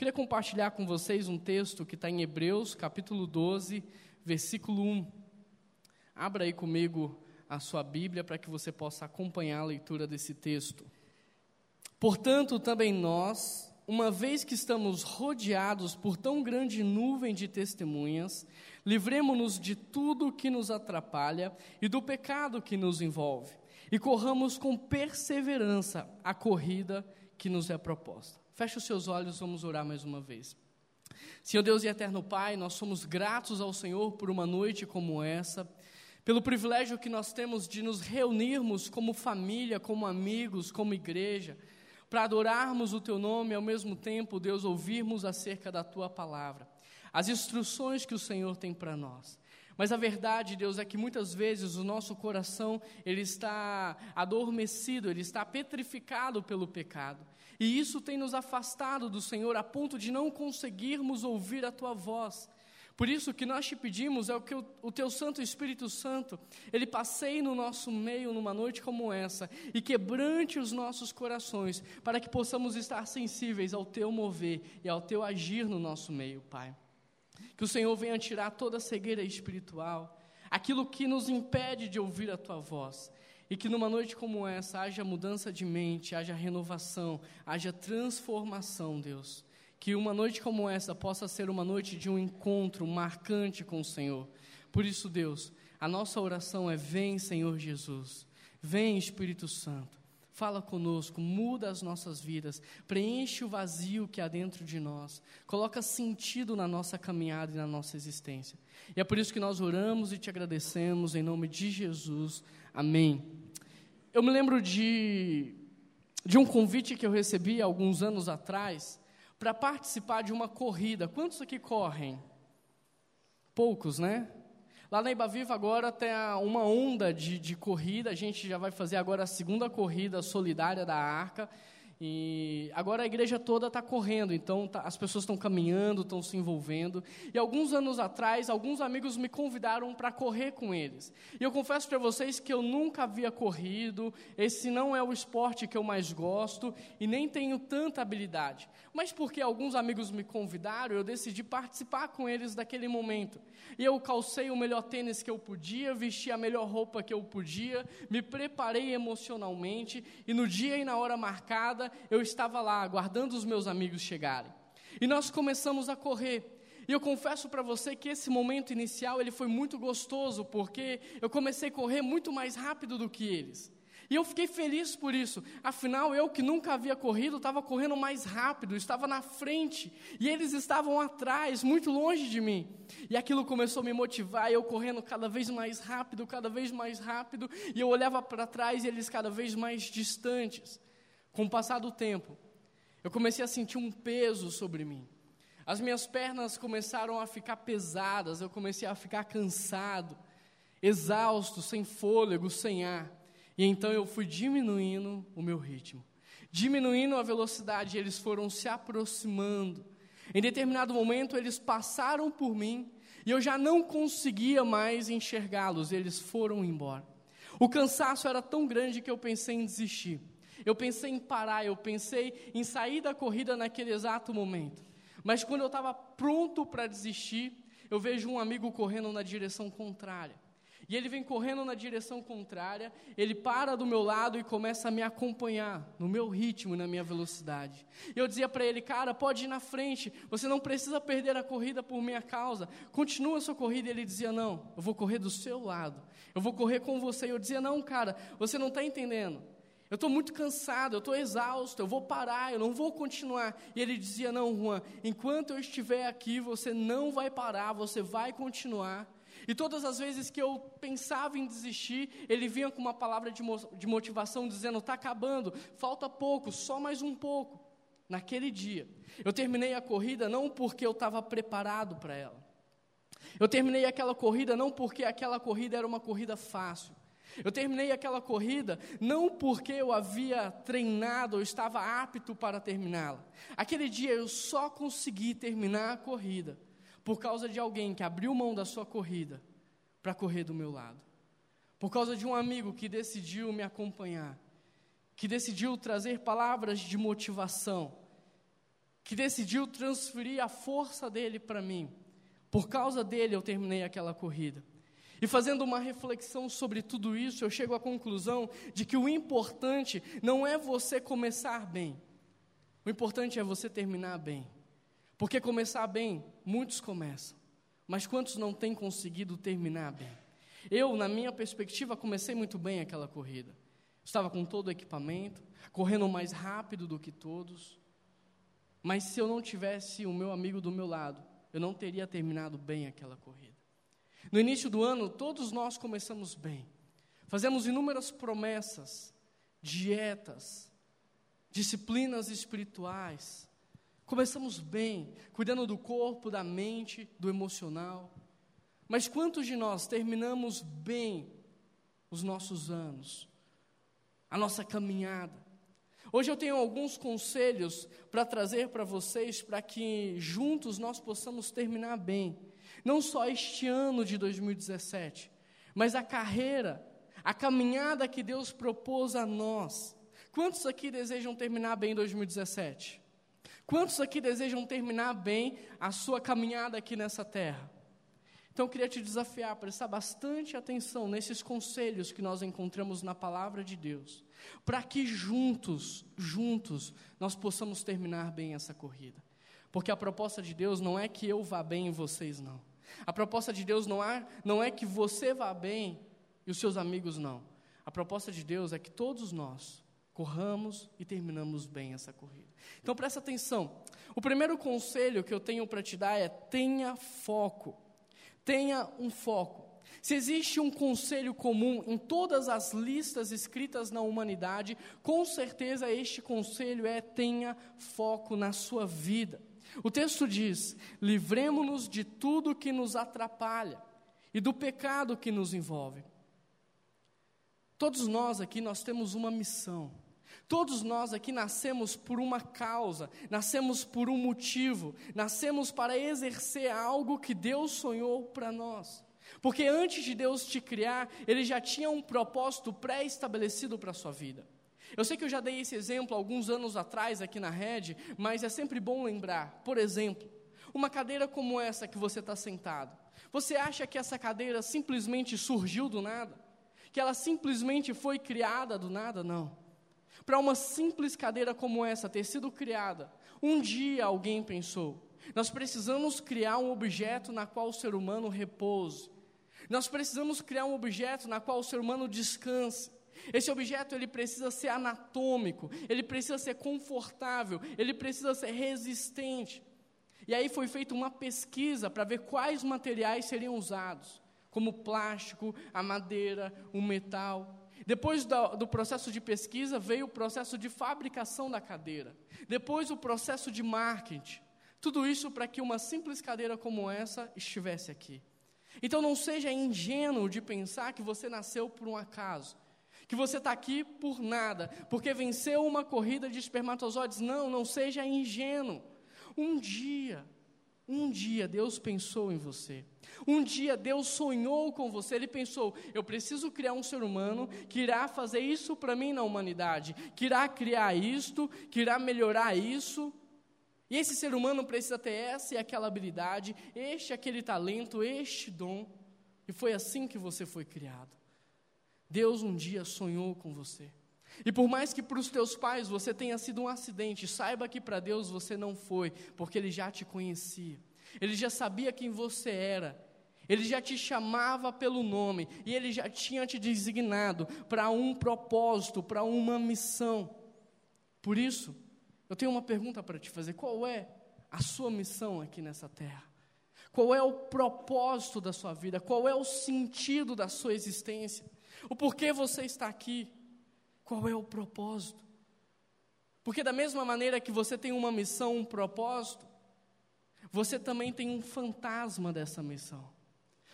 Queria compartilhar com vocês um texto que está em Hebreus, capítulo 12, versículo 1. Abra aí comigo a sua Bíblia para que você possa acompanhar a leitura desse texto. Portanto, também nós, uma vez que estamos rodeados por tão grande nuvem de testemunhas, livremos-nos de tudo que nos atrapalha e do pecado que nos envolve, e corramos com perseverança a corrida que nos é proposta. Feche os seus olhos, vamos orar mais uma vez. Senhor Deus e eterno Pai, nós somos gratos ao Senhor por uma noite como essa, pelo privilégio que nós temos de nos reunirmos como família, como amigos, como igreja, para adorarmos o Teu nome e ao mesmo tempo, Deus, ouvirmos acerca da Tua palavra, as instruções que o Senhor tem para nós. Mas a verdade, Deus, é que muitas vezes o nosso coração ele está adormecido, ele está petrificado pelo pecado. E isso tem nos afastado do Senhor a ponto de não conseguirmos ouvir a tua voz. Por isso que nós te pedimos é o que o, o, teu Santo Espírito Santo, ele passeie no nosso meio numa noite como essa e quebrante os nossos corações, para que possamos estar sensíveis ao teu mover e ao teu agir no nosso meio, Pai. Que o Senhor venha tirar toda a cegueira espiritual, aquilo que nos impede de ouvir a tua voz, e que numa noite como essa haja mudança de mente, haja renovação, haja transformação, Deus. Que uma noite como essa possa ser uma noite de um encontro marcante com o Senhor. Por isso, Deus, a nossa oração é: Vem, Senhor Jesus. Vem, Espírito Santo. Fala conosco, muda as nossas vidas, preenche o vazio que há dentro de nós, coloca sentido na nossa caminhada e na nossa existência. E é por isso que nós oramos e te agradecemos em nome de Jesus. Amém. Eu me lembro de, de um convite que eu recebi alguns anos atrás para participar de uma corrida. Quantos aqui correm? Poucos, né? Lá na Ibaviva agora tem uma onda de, de corrida, a gente já vai fazer agora a segunda corrida solidária da Arca. E agora a igreja toda está correndo, então tá, as pessoas estão caminhando, estão se envolvendo. E alguns anos atrás, alguns amigos me convidaram para correr com eles. E eu confesso para vocês que eu nunca havia corrido, esse não é o esporte que eu mais gosto e nem tenho tanta habilidade. Mas porque alguns amigos me convidaram, eu decidi participar com eles daquele momento. E eu calcei o melhor tênis que eu podia, vesti a melhor roupa que eu podia, me preparei emocionalmente e no dia e na hora marcada eu estava lá, aguardando os meus amigos chegarem. E nós começamos a correr. E eu confesso para você que esse momento inicial ele foi muito gostoso, porque eu comecei a correr muito mais rápido do que eles. E eu fiquei feliz por isso. Afinal, eu que nunca havia corrido, estava correndo mais rápido, estava na frente, e eles estavam atrás, muito longe de mim. E aquilo começou a me motivar, eu correndo cada vez mais rápido, cada vez mais rápido, e eu olhava para trás e eles cada vez mais distantes. Com o passar do tempo, eu comecei a sentir um peso sobre mim. As minhas pernas começaram a ficar pesadas, eu comecei a ficar cansado, exausto, sem fôlego, sem ar. E então eu fui diminuindo o meu ritmo, diminuindo a velocidade, eles foram se aproximando. Em determinado momento, eles passaram por mim e eu já não conseguia mais enxergá-los, eles foram embora. O cansaço era tão grande que eu pensei em desistir. Eu pensei em parar, eu pensei em sair da corrida naquele exato momento. Mas quando eu estava pronto para desistir, eu vejo um amigo correndo na direção contrária. E ele vem correndo na direção contrária, ele para do meu lado e começa a me acompanhar no meu ritmo e na minha velocidade. E eu dizia para ele, cara, pode ir na frente, você não precisa perder a corrida por minha causa, continua a sua corrida. E ele dizia, não, eu vou correr do seu lado, eu vou correr com você. E eu dizia, não, cara, você não está entendendo. Eu estou muito cansado, eu estou exausto, eu vou parar, eu não vou continuar. E ele dizia: Não, Juan, enquanto eu estiver aqui, você não vai parar, você vai continuar. E todas as vezes que eu pensava em desistir, ele vinha com uma palavra de, de motivação, dizendo: Está acabando, falta pouco, só mais um pouco. Naquele dia, eu terminei a corrida não porque eu estava preparado para ela. Eu terminei aquela corrida não porque aquela corrida era uma corrida fácil. Eu terminei aquela corrida não porque eu havia treinado ou estava apto para terminá-la. Aquele dia eu só consegui terminar a corrida por causa de alguém que abriu mão da sua corrida para correr do meu lado. Por causa de um amigo que decidiu me acompanhar, que decidiu trazer palavras de motivação. que decidiu transferir a força dele para mim. Por causa dele eu terminei aquela corrida. E fazendo uma reflexão sobre tudo isso, eu chego à conclusão de que o importante não é você começar bem, o importante é você terminar bem. Porque começar bem, muitos começam, mas quantos não têm conseguido terminar bem? Eu, na minha perspectiva, comecei muito bem aquela corrida. Estava com todo o equipamento, correndo mais rápido do que todos. Mas se eu não tivesse o meu amigo do meu lado, eu não teria terminado bem aquela corrida. No início do ano, todos nós começamos bem. Fazemos inúmeras promessas, dietas, disciplinas espirituais. Começamos bem, cuidando do corpo, da mente, do emocional. Mas quantos de nós terminamos bem os nossos anos, a nossa caminhada? Hoje eu tenho alguns conselhos para trazer para vocês, para que juntos nós possamos terminar bem não só este ano de 2017, mas a carreira, a caminhada que Deus propôs a nós. Quantos aqui desejam terminar bem 2017? Quantos aqui desejam terminar bem a sua caminhada aqui nessa terra? Então eu queria te desafiar a prestar bastante atenção nesses conselhos que nós encontramos na palavra de Deus, para que juntos, juntos, nós possamos terminar bem essa corrida. Porque a proposta de Deus não é que eu vá bem e vocês não. A proposta de Deus não é, não é que você vá bem e os seus amigos não. A proposta de Deus é que todos nós corramos e terminamos bem essa corrida. Então presta atenção. O primeiro conselho que eu tenho para te dar é tenha foco. Tenha um foco. Se existe um conselho comum em todas as listas escritas na humanidade, com certeza este conselho é tenha foco na sua vida. O texto diz: livremos-nos de tudo que nos atrapalha e do pecado que nos envolve. Todos nós aqui nós temos uma missão. Todos nós aqui nascemos por uma causa, nascemos por um motivo, nascemos para exercer algo que Deus sonhou para nós. Porque antes de Deus te criar, Ele já tinha um propósito pré-estabelecido para a sua vida. Eu sei que eu já dei esse exemplo alguns anos atrás aqui na rede, mas é sempre bom lembrar. Por exemplo, uma cadeira como essa que você está sentado. Você acha que essa cadeira simplesmente surgiu do nada? Que ela simplesmente foi criada do nada? Não. Para uma simples cadeira como essa ter sido criada, um dia alguém pensou: nós precisamos criar um objeto na qual o ser humano repouse. Nós precisamos criar um objeto na qual o ser humano descanse. Esse objeto ele precisa ser anatômico, ele precisa ser confortável, ele precisa ser resistente. E aí foi feita uma pesquisa para ver quais materiais seriam usados, como o plástico, a madeira, o metal. Depois do, do, processo de pesquisa veio o processo de fabricação da cadeira. Depois o processo de marketing. Tudo isso para que uma simples cadeira como essa estivesse aqui. Então não seja ingênuo de pensar que você nasceu por um acaso que você está aqui por nada, porque venceu uma corrida de espermatozoides. Não, não seja ingênuo. Um dia, um dia Deus pensou em você. Um dia Deus sonhou com você. Ele pensou: eu preciso criar um ser humano que irá fazer isso para mim na humanidade, que irá criar isto, que irá melhorar isso. E esse ser humano precisa ter essa e aquela habilidade, este aquele talento, este dom. E foi assim que você foi criado. Deus um dia sonhou com você. E por mais que para os teus pais você tenha sido um acidente, saiba que para Deus você não foi, porque Ele já te conhecia. Ele já sabia quem você era. Ele já te chamava pelo nome e ele já tinha te designado para um propósito, para uma missão. Por isso, eu tenho uma pergunta para te fazer: qual é a sua missão aqui nessa terra? Qual é o propósito da sua vida? Qual é o sentido da sua existência? O porquê você está aqui? Qual é o propósito? Porque, da mesma maneira que você tem uma missão, um propósito, você também tem um fantasma dessa missão,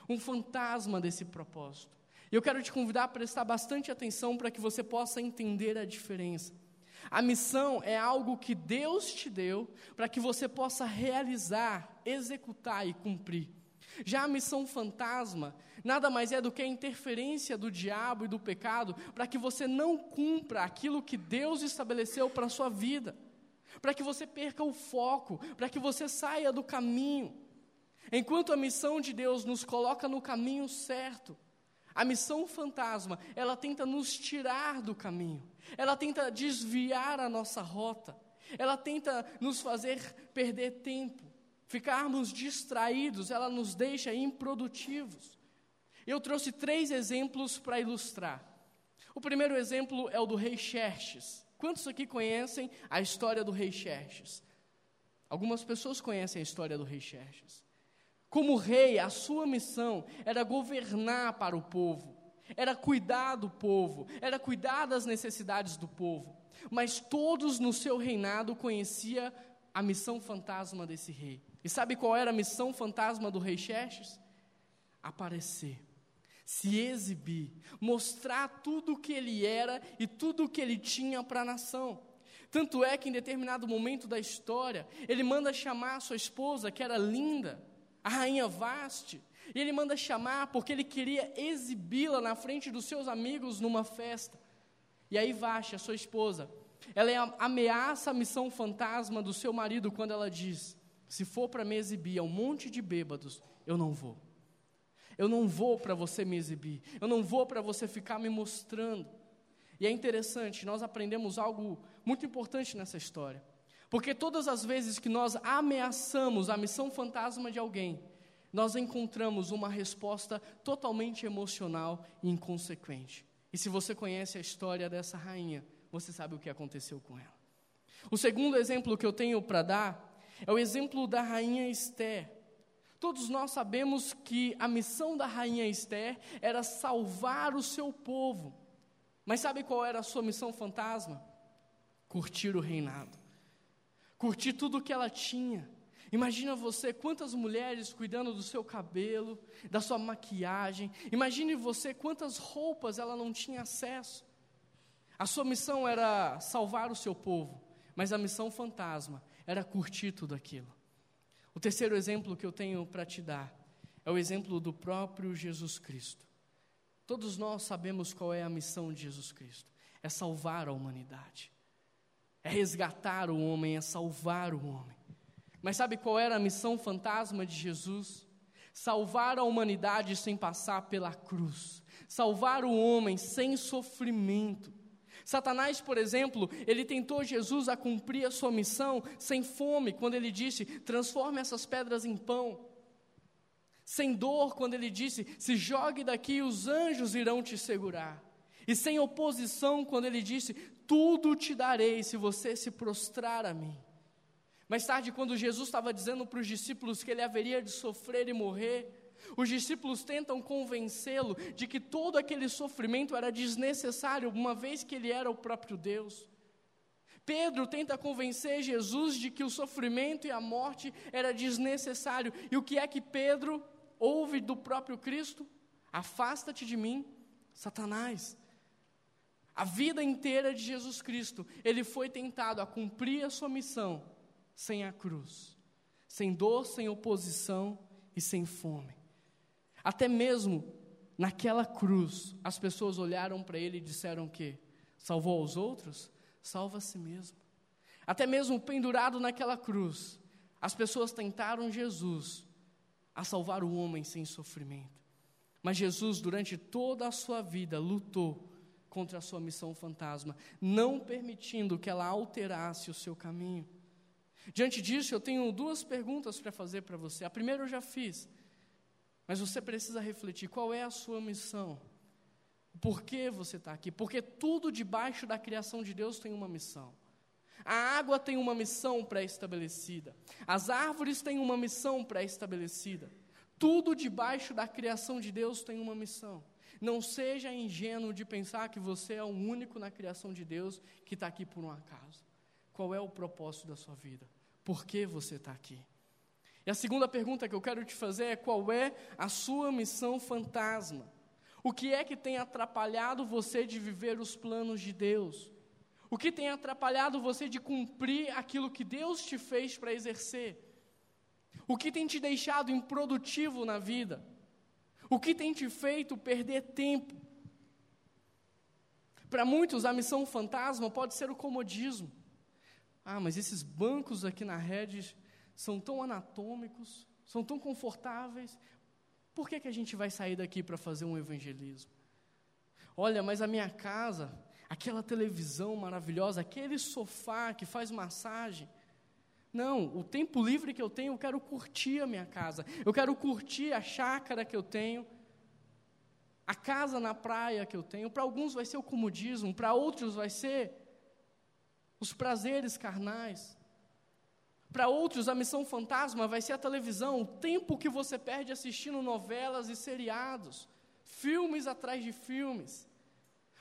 um fantasma desse propósito. E eu quero te convidar a prestar bastante atenção para que você possa entender a diferença. A missão é algo que Deus te deu para que você possa realizar, executar e cumprir. Já a missão fantasma nada mais é do que a interferência do diabo e do pecado para que você não cumpra aquilo que Deus estabeleceu para a sua vida. para que você perca o foco, para que você saia do caminho. Enquanto a missão de Deus nos coloca no caminho certo, a missão fantasma, ela tenta nos tirar do caminho, ela tenta desviar a nossa rota, ela tenta nos fazer perder tempo, ficarmos distraídos, ela nos deixa improdutivos. Eu trouxe três exemplos para ilustrar. O primeiro exemplo é o do rei Xerxes. Quantos aqui conhecem a história do rei Xerxes? Algumas pessoas conhecem a história do rei Xerxes. Como rei, a sua missão era governar para o povo, era cuidar do povo, era cuidar das necessidades do povo. Mas todos no seu reinado conheciam a missão fantasma desse rei. E sabe qual era a missão fantasma do rei Xerxes? Aparecer, se exibir, mostrar tudo o que ele era e tudo o que ele tinha para a nação. Tanto é que em determinado momento da história, ele manda chamar sua esposa, que era linda, a rainha Vaste, e ele manda chamar porque ele queria exibi-la na frente dos seus amigos numa festa. E aí Vaste, a sua esposa, ela ameaça a missão fantasma do seu marido quando ela diz: se for para me exibir a um monte de bêbados, eu não vou. Eu não vou para você me exibir. Eu não vou para você ficar me mostrando. E é interessante, nós aprendemos algo muito importante nessa história. Porque todas as vezes que nós ameaçamos a missão fantasma de alguém, nós encontramos uma resposta totalmente emocional e inconsequente. E se você conhece a história dessa rainha, você sabe o que aconteceu com ela. O segundo exemplo que eu tenho para dar é o exemplo da rainha Esther. Todos nós sabemos que a missão da rainha Esther era salvar o seu povo. Mas sabe qual era a sua missão fantasma? Curtir o reinado curtir tudo o que ela tinha. Imagina você quantas mulheres cuidando do seu cabelo, da sua maquiagem. Imagine você quantas roupas ela não tinha acesso. A sua missão era salvar o seu povo, mas a missão fantasma era curtir tudo aquilo. O terceiro exemplo que eu tenho para te dar é o exemplo do próprio Jesus Cristo. Todos nós sabemos qual é a missão de Jesus Cristo: é salvar a humanidade é resgatar o homem, é salvar o homem. Mas sabe qual era a missão fantasma de Jesus? Salvar a humanidade sem passar pela cruz, salvar o homem sem sofrimento. Satanás, por exemplo, ele tentou Jesus a cumprir a sua missão sem fome, quando ele disse: transforme essas pedras em pão. Sem dor, quando ele disse: se jogue daqui, e os anjos irão te segurar. E sem oposição, quando ele disse: tudo te darei se você se prostrar a mim. Mais tarde, quando Jesus estava dizendo para os discípulos que ele haveria de sofrer e morrer, os discípulos tentam convencê-lo de que todo aquele sofrimento era desnecessário, uma vez que ele era o próprio Deus. Pedro tenta convencer Jesus de que o sofrimento e a morte era desnecessário. E o que é que Pedro ouve do próprio Cristo? Afasta-te de mim, Satanás. A vida inteira de Jesus Cristo, ele foi tentado a cumprir a sua missão sem a cruz, sem dor, sem oposição e sem fome. Até mesmo naquela cruz, as pessoas olharam para ele e disseram que salvou os outros, salva a si mesmo. Até mesmo pendurado naquela cruz, as pessoas tentaram Jesus a salvar o homem sem sofrimento. Mas Jesus, durante toda a sua vida, lutou contra a sua missão fantasma, não permitindo que ela alterasse o seu caminho. Diante disso, eu tenho duas perguntas para fazer para você. A primeira eu já fiz, mas você precisa refletir: qual é a sua missão? Por que você está aqui? Porque tudo debaixo da criação de Deus tem uma missão. A água tem uma missão pré-estabelecida. As árvores têm uma missão pré-estabelecida. Tudo debaixo da criação de Deus tem uma missão. Não seja ingênuo de pensar que você é o único na criação de Deus que está aqui por um acaso. Qual é o propósito da sua vida? Por que você está aqui? E a segunda pergunta que eu quero te fazer é: qual é a sua missão fantasma? O que é que tem atrapalhado você de viver os planos de Deus? O que tem atrapalhado você de cumprir aquilo que Deus te fez para exercer? O que tem te deixado improdutivo na vida? O que tem te feito perder tempo? Para muitos, a missão fantasma pode ser o comodismo. Ah, mas esses bancos aqui na rede são tão anatômicos, são tão confortáveis. Por que, que a gente vai sair daqui para fazer um evangelismo? Olha, mas a minha casa, aquela televisão maravilhosa, aquele sofá que faz massagem. Não, o tempo livre que eu tenho, eu quero curtir a minha casa. Eu quero curtir a chácara que eu tenho. A casa na praia que eu tenho. Para alguns vai ser o comodismo, para outros vai ser os prazeres carnais. Para outros, a missão fantasma vai ser a televisão, o tempo que você perde assistindo novelas e seriados, filmes atrás de filmes.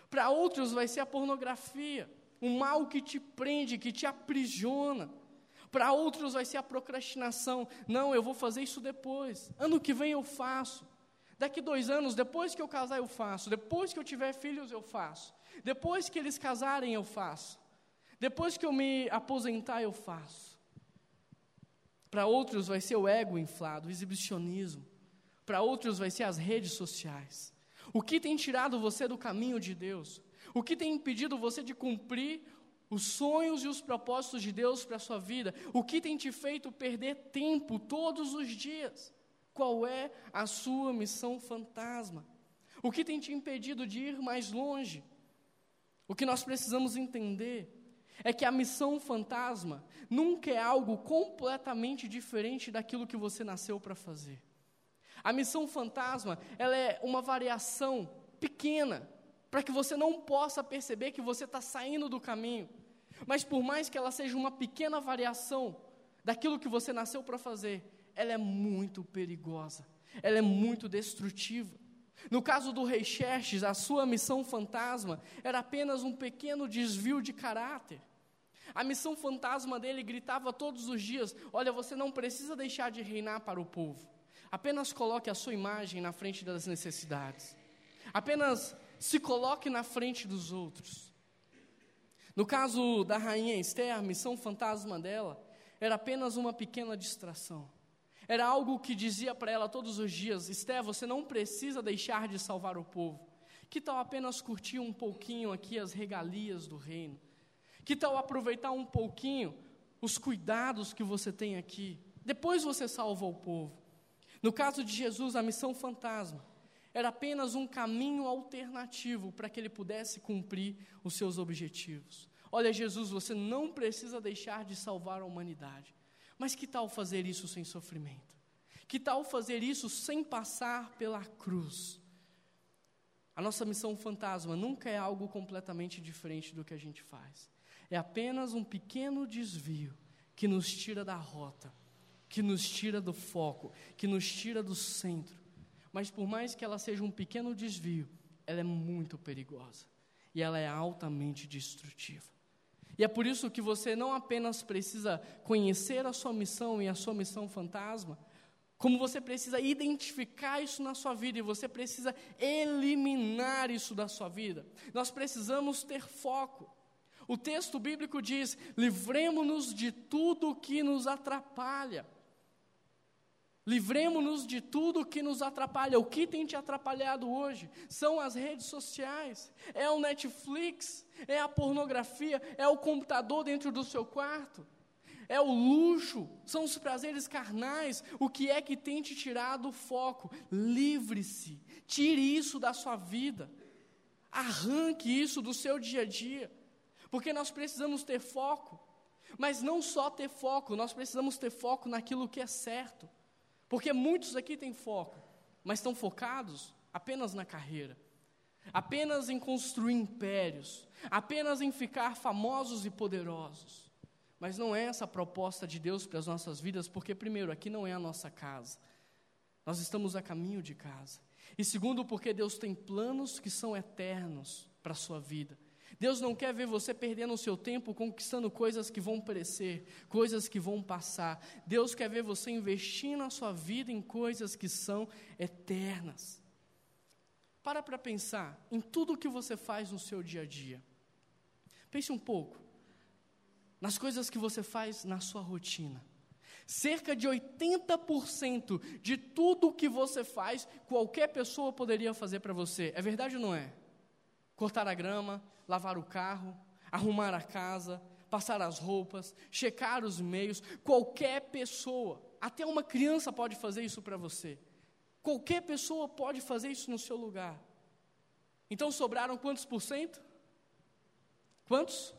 Para outros, vai ser a pornografia, o mal que te prende, que te aprisiona. Para outros, vai ser a procrastinação. Não, eu vou fazer isso depois. Ano que vem eu faço. Daqui dois anos, depois que eu casar, eu faço. Depois que eu tiver filhos, eu faço. Depois que eles casarem, eu faço. Depois que eu me aposentar, eu faço. Para outros vai ser o ego inflado, o exibicionismo. Para outros vai ser as redes sociais. O que tem tirado você do caminho de Deus? O que tem impedido você de cumprir os sonhos e os propósitos de Deus para a sua vida? O que tem te feito perder tempo todos os dias? Qual é a sua missão fantasma? O que tem te impedido de ir mais longe? O que nós precisamos entender é que a missão fantasma nunca é algo completamente diferente daquilo que você nasceu para fazer. A missão fantasma, ela é uma variação pequena, para que você não possa perceber que você está saindo do caminho. Mas por mais que ela seja uma pequena variação daquilo que você nasceu para fazer, ela é muito perigosa, ela é muito destrutiva. No caso do rei Xerxes, a sua missão fantasma era apenas um pequeno desvio de caráter. A missão fantasma dele gritava todos os dias: Olha, você não precisa deixar de reinar para o povo. Apenas coloque a sua imagem na frente das necessidades. Apenas se coloque na frente dos outros. No caso da rainha Esther, a missão fantasma dela era apenas uma pequena distração. Era algo que dizia para ela todos os dias: Esther, você não precisa deixar de salvar o povo. Que tal apenas curtir um pouquinho aqui as regalias do reino? Que tal aproveitar um pouquinho os cuidados que você tem aqui? Depois você salva o povo. No caso de Jesus, a missão fantasma era apenas um caminho alternativo para que ele pudesse cumprir os seus objetivos. Olha, Jesus, você não precisa deixar de salvar a humanidade. Mas que tal fazer isso sem sofrimento? Que tal fazer isso sem passar pela cruz? A nossa missão fantasma nunca é algo completamente diferente do que a gente faz. É apenas um pequeno desvio que nos tira da rota, que nos tira do foco, que nos tira do centro. Mas por mais que ela seja um pequeno desvio, ela é muito perigosa e ela é altamente destrutiva. E é por isso que você não apenas precisa conhecer a sua missão e a sua missão fantasma, como você precisa identificar isso na sua vida e você precisa eliminar isso da sua vida. Nós precisamos ter foco. O texto bíblico diz: livremos-nos de tudo que nos atrapalha. Livremos-nos de tudo que nos atrapalha. O que tem te atrapalhado hoje? São as redes sociais, é o Netflix, é a pornografia, é o computador dentro do seu quarto, é o luxo, são os prazeres carnais. O que é que tem te tirado o foco? Livre-se, tire isso da sua vida, arranque isso do seu dia a dia, porque nós precisamos ter foco, mas não só ter foco, nós precisamos ter foco naquilo que é certo. Porque muitos aqui têm foco, mas estão focados apenas na carreira, apenas em construir impérios, apenas em ficar famosos e poderosos. Mas não é essa a proposta de Deus para as nossas vidas, porque, primeiro, aqui não é a nossa casa, nós estamos a caminho de casa. E segundo, porque Deus tem planos que são eternos para a sua vida. Deus não quer ver você perdendo o seu tempo conquistando coisas que vão perecer, coisas que vão passar. Deus quer ver você investindo a sua vida em coisas que são eternas. Para para pensar em tudo que você faz no seu dia a dia. Pense um pouco nas coisas que você faz na sua rotina. Cerca de 80% de tudo que você faz, qualquer pessoa poderia fazer para você. É verdade ou não é? Cortar a grama, lavar o carro, arrumar a casa, passar as roupas, checar os e-mails. Qualquer pessoa, até uma criança pode fazer isso para você. Qualquer pessoa pode fazer isso no seu lugar. Então sobraram quantos por cento? Quantos?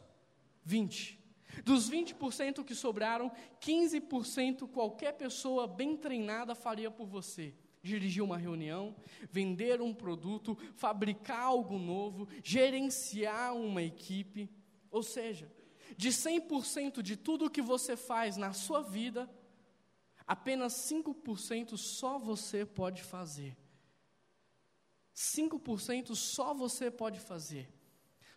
20. Dos 20% que sobraram, 15% qualquer pessoa bem treinada faria por você. Dirigir uma reunião, vender um produto, fabricar algo novo, gerenciar uma equipe. Ou seja, de 100% de tudo que você faz na sua vida, apenas 5% só você pode fazer. 5% só você pode fazer.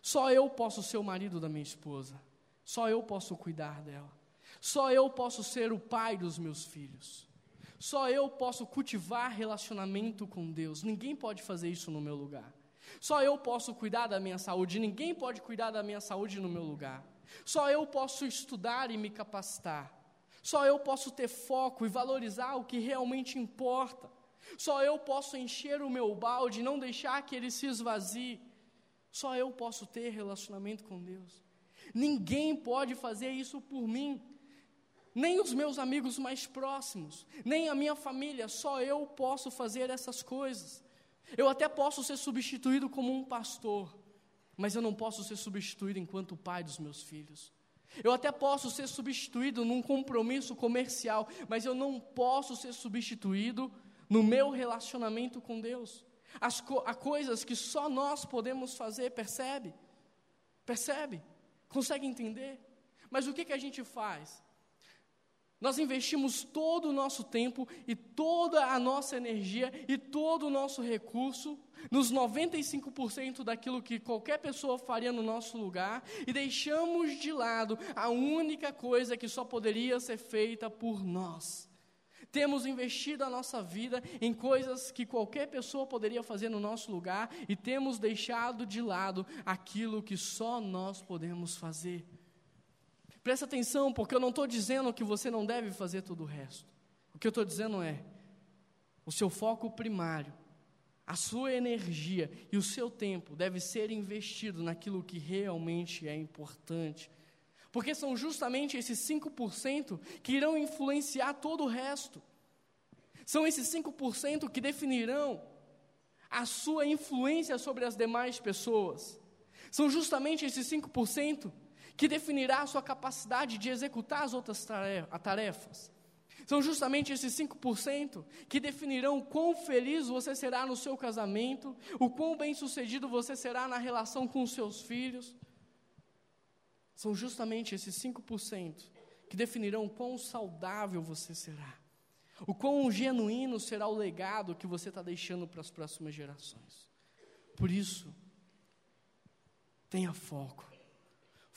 Só eu posso ser o marido da minha esposa. Só eu posso cuidar dela. Só eu posso ser o pai dos meus filhos. Só eu posso cultivar relacionamento com Deus. Ninguém pode fazer isso no meu lugar. Só eu posso cuidar da minha saúde. Ninguém pode cuidar da minha saúde no meu lugar. Só eu posso estudar e me capacitar. Só eu posso ter foco e valorizar o que realmente importa. Só eu posso encher o meu balde e não deixar que ele se esvazie. Só eu posso ter relacionamento com Deus. Ninguém pode fazer isso por mim. Nem os meus amigos mais próximos, nem a minha família, só eu posso fazer essas coisas. Eu até posso ser substituído como um pastor, mas eu não posso ser substituído enquanto pai dos meus filhos. Eu até posso ser substituído num compromisso comercial, mas eu não posso ser substituído no meu relacionamento com Deus. As co há coisas que só nós podemos fazer, percebe? Percebe? Consegue entender? Mas o que, que a gente faz? Nós investimos todo o nosso tempo e toda a nossa energia e todo o nosso recurso nos 95% daquilo que qualquer pessoa faria no nosso lugar e deixamos de lado a única coisa que só poderia ser feita por nós. Temos investido a nossa vida em coisas que qualquer pessoa poderia fazer no nosso lugar e temos deixado de lado aquilo que só nós podemos fazer. Presta atenção, porque eu não estou dizendo que você não deve fazer todo o resto. O que eu estou dizendo é: o seu foco primário, a sua energia e o seu tempo deve ser investido naquilo que realmente é importante. Porque são justamente esses 5% que irão influenciar todo o resto. São esses 5% que definirão a sua influência sobre as demais pessoas. São justamente esses 5% que definirá a sua capacidade de executar as outras tarefas. São justamente esses 5% que definirão o quão feliz você será no seu casamento, o quão bem-sucedido você será na relação com os seus filhos. São justamente esses 5% que definirão o quão saudável você será, o quão genuíno será o legado que você está deixando para as próximas gerações. Por isso, tenha foco.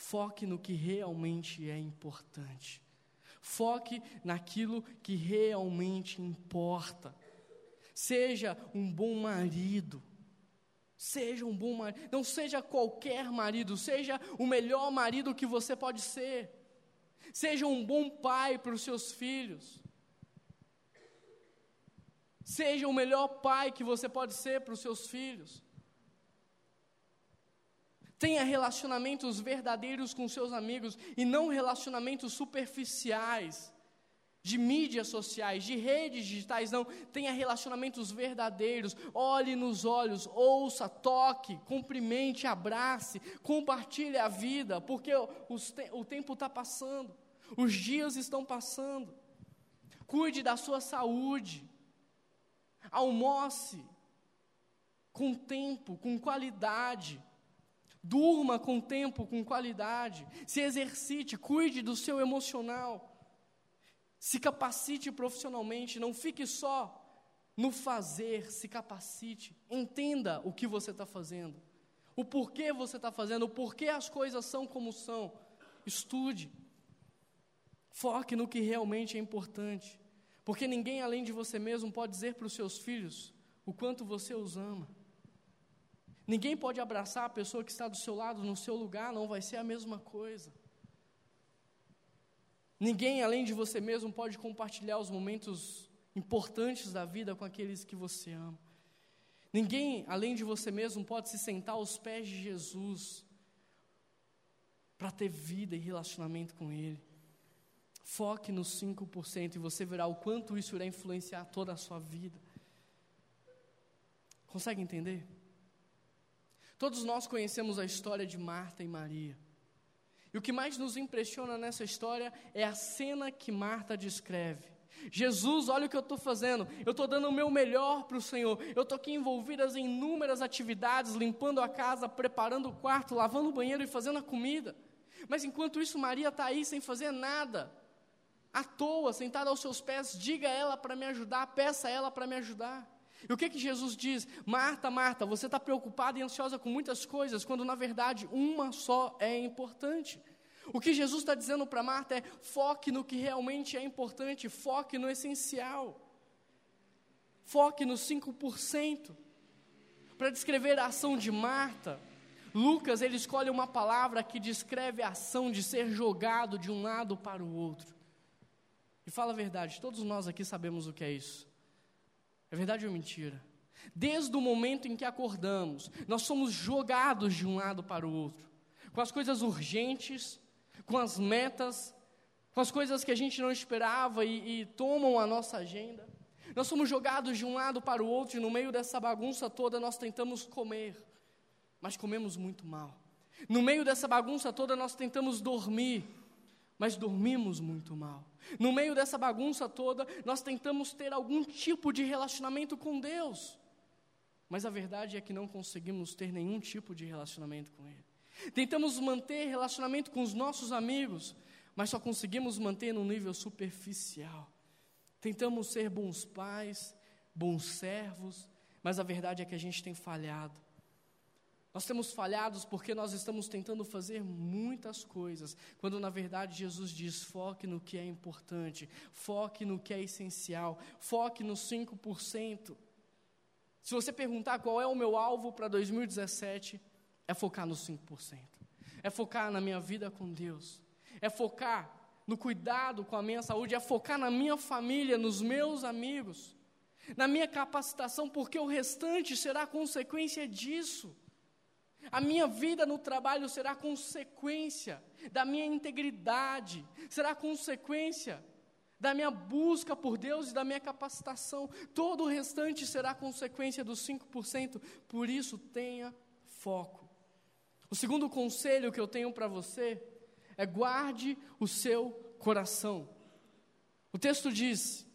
Foque no que realmente é importante. Foque naquilo que realmente importa. Seja um bom marido. Seja um bom marido. Não seja qualquer marido, seja o melhor marido que você pode ser. Seja um bom pai para os seus filhos. Seja o melhor pai que você pode ser para os seus filhos. Tenha relacionamentos verdadeiros com seus amigos e não relacionamentos superficiais, de mídias sociais, de redes digitais, não. Tenha relacionamentos verdadeiros. Olhe nos olhos, ouça, toque, cumprimente, abrace, compartilhe a vida, porque o tempo está passando, os dias estão passando. Cuide da sua saúde. Almoce com tempo, com qualidade. Durma com tempo, com qualidade. Se exercite, cuide do seu emocional. Se capacite profissionalmente. Não fique só no fazer, se capacite. Entenda o que você está fazendo. O porquê você está fazendo, o porquê as coisas são como são. Estude. Foque no que realmente é importante. Porque ninguém além de você mesmo pode dizer para os seus filhos o quanto você os ama. Ninguém pode abraçar a pessoa que está do seu lado, no seu lugar, não vai ser a mesma coisa. Ninguém, além de você mesmo, pode compartilhar os momentos importantes da vida com aqueles que você ama. Ninguém, além de você mesmo, pode se sentar aos pés de Jesus para ter vida e relacionamento com Ele. Foque nos 5% e você verá o quanto isso irá influenciar toda a sua vida. Consegue entender? Todos nós conhecemos a história de Marta e Maria. E o que mais nos impressiona nessa história é a cena que Marta descreve. Jesus, olha o que eu estou fazendo. Eu estou dando o meu melhor para o Senhor. Eu estou aqui envolvida em inúmeras atividades, limpando a casa, preparando o quarto, lavando o banheiro e fazendo a comida. Mas enquanto isso, Maria está aí sem fazer nada, à toa, sentada aos seus pés. Diga a ela para me ajudar, peça a ela para me ajudar. E o que que Jesus diz? Marta, Marta, você está preocupada e ansiosa com muitas coisas, quando na verdade uma só é importante. O que Jesus está dizendo para Marta é: foque no que realmente é importante, foque no essencial, foque nos 5%. Para descrever a ação de Marta, Lucas ele escolhe uma palavra que descreve a ação de ser jogado de um lado para o outro. E fala a verdade, todos nós aqui sabemos o que é isso. É verdade ou mentira? Desde o momento em que acordamos, nós somos jogados de um lado para o outro, com as coisas urgentes, com as metas, com as coisas que a gente não esperava e, e tomam a nossa agenda. Nós somos jogados de um lado para o outro e no meio dessa bagunça toda nós tentamos comer, mas comemos muito mal. No meio dessa bagunça toda nós tentamos dormir, mas dormimos muito mal. No meio dessa bagunça toda, nós tentamos ter algum tipo de relacionamento com Deus, mas a verdade é que não conseguimos ter nenhum tipo de relacionamento com Ele. Tentamos manter relacionamento com os nossos amigos, mas só conseguimos manter no nível superficial. Tentamos ser bons pais, bons servos, mas a verdade é que a gente tem falhado. Nós temos falhados porque nós estamos tentando fazer muitas coisas, quando na verdade Jesus diz: foque no que é importante, foque no que é essencial, foque nos 5%. Se você perguntar qual é o meu alvo para 2017, é focar nos 5%, é focar na minha vida com Deus, é focar no cuidado com a minha saúde, é focar na minha família, nos meus amigos, na minha capacitação, porque o restante será consequência disso. A minha vida no trabalho será consequência da minha integridade, será consequência da minha busca por Deus e da minha capacitação. Todo o restante será consequência dos 5%. Por isso, tenha foco. O segundo conselho que eu tenho para você é guarde o seu coração. O texto diz: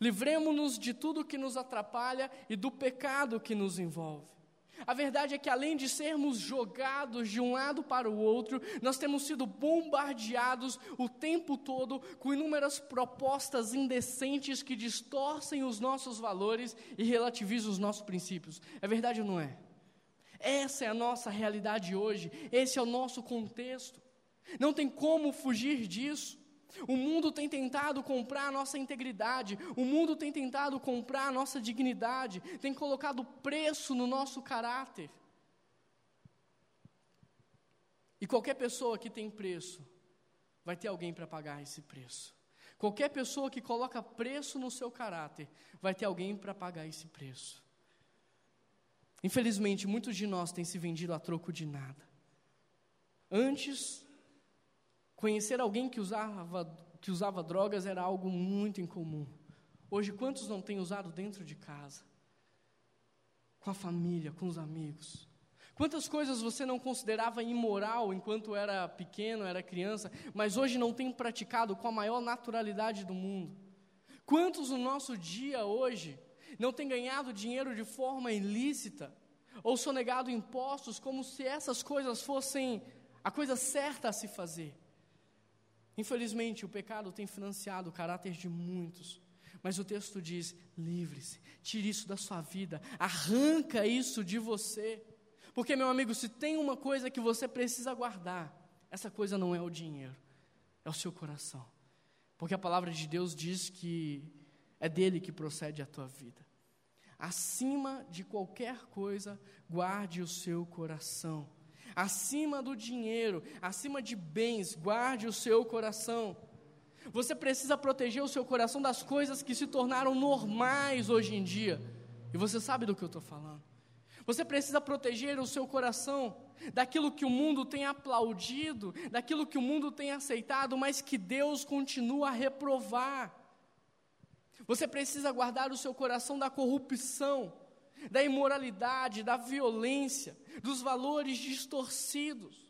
livremos-nos de tudo que nos atrapalha e do pecado que nos envolve. A verdade é que, além de sermos jogados de um lado para o outro, nós temos sido bombardeados o tempo todo com inúmeras propostas indecentes que distorcem os nossos valores e relativizam os nossos princípios. É verdade ou não é? Essa é a nossa realidade hoje, esse é o nosso contexto. Não tem como fugir disso. O mundo tem tentado comprar a nossa integridade, o mundo tem tentado comprar a nossa dignidade, tem colocado preço no nosso caráter. E qualquer pessoa que tem preço, vai ter alguém para pagar esse preço. Qualquer pessoa que coloca preço no seu caráter, vai ter alguém para pagar esse preço. Infelizmente, muitos de nós têm se vendido a troco de nada. Antes, Conhecer alguém que usava, que usava drogas era algo muito incomum. Hoje, quantos não têm usado dentro de casa? Com a família, com os amigos. Quantas coisas você não considerava imoral enquanto era pequeno, era criança, mas hoje não tem praticado com a maior naturalidade do mundo? Quantos no nosso dia hoje não têm ganhado dinheiro de forma ilícita ou sonegado impostos como se essas coisas fossem a coisa certa a se fazer? Infelizmente, o pecado tem financiado o caráter de muitos. Mas o texto diz: livre-se, tire isso da sua vida, arranca isso de você. Porque, meu amigo, se tem uma coisa que você precisa guardar, essa coisa não é o dinheiro, é o seu coração. Porque a palavra de Deus diz que é dele que procede a tua vida. Acima de qualquer coisa, guarde o seu coração acima do dinheiro, acima de bens, guarde o seu coração. Você precisa proteger o seu coração das coisas que se tornaram normais hoje em dia. E você sabe do que eu estou falando. Você precisa proteger o seu coração daquilo que o mundo tem aplaudido, daquilo que o mundo tem aceitado, mas que Deus continua a reprovar. Você precisa guardar o seu coração da corrupção, da imoralidade, da violência, dos valores distorcidos,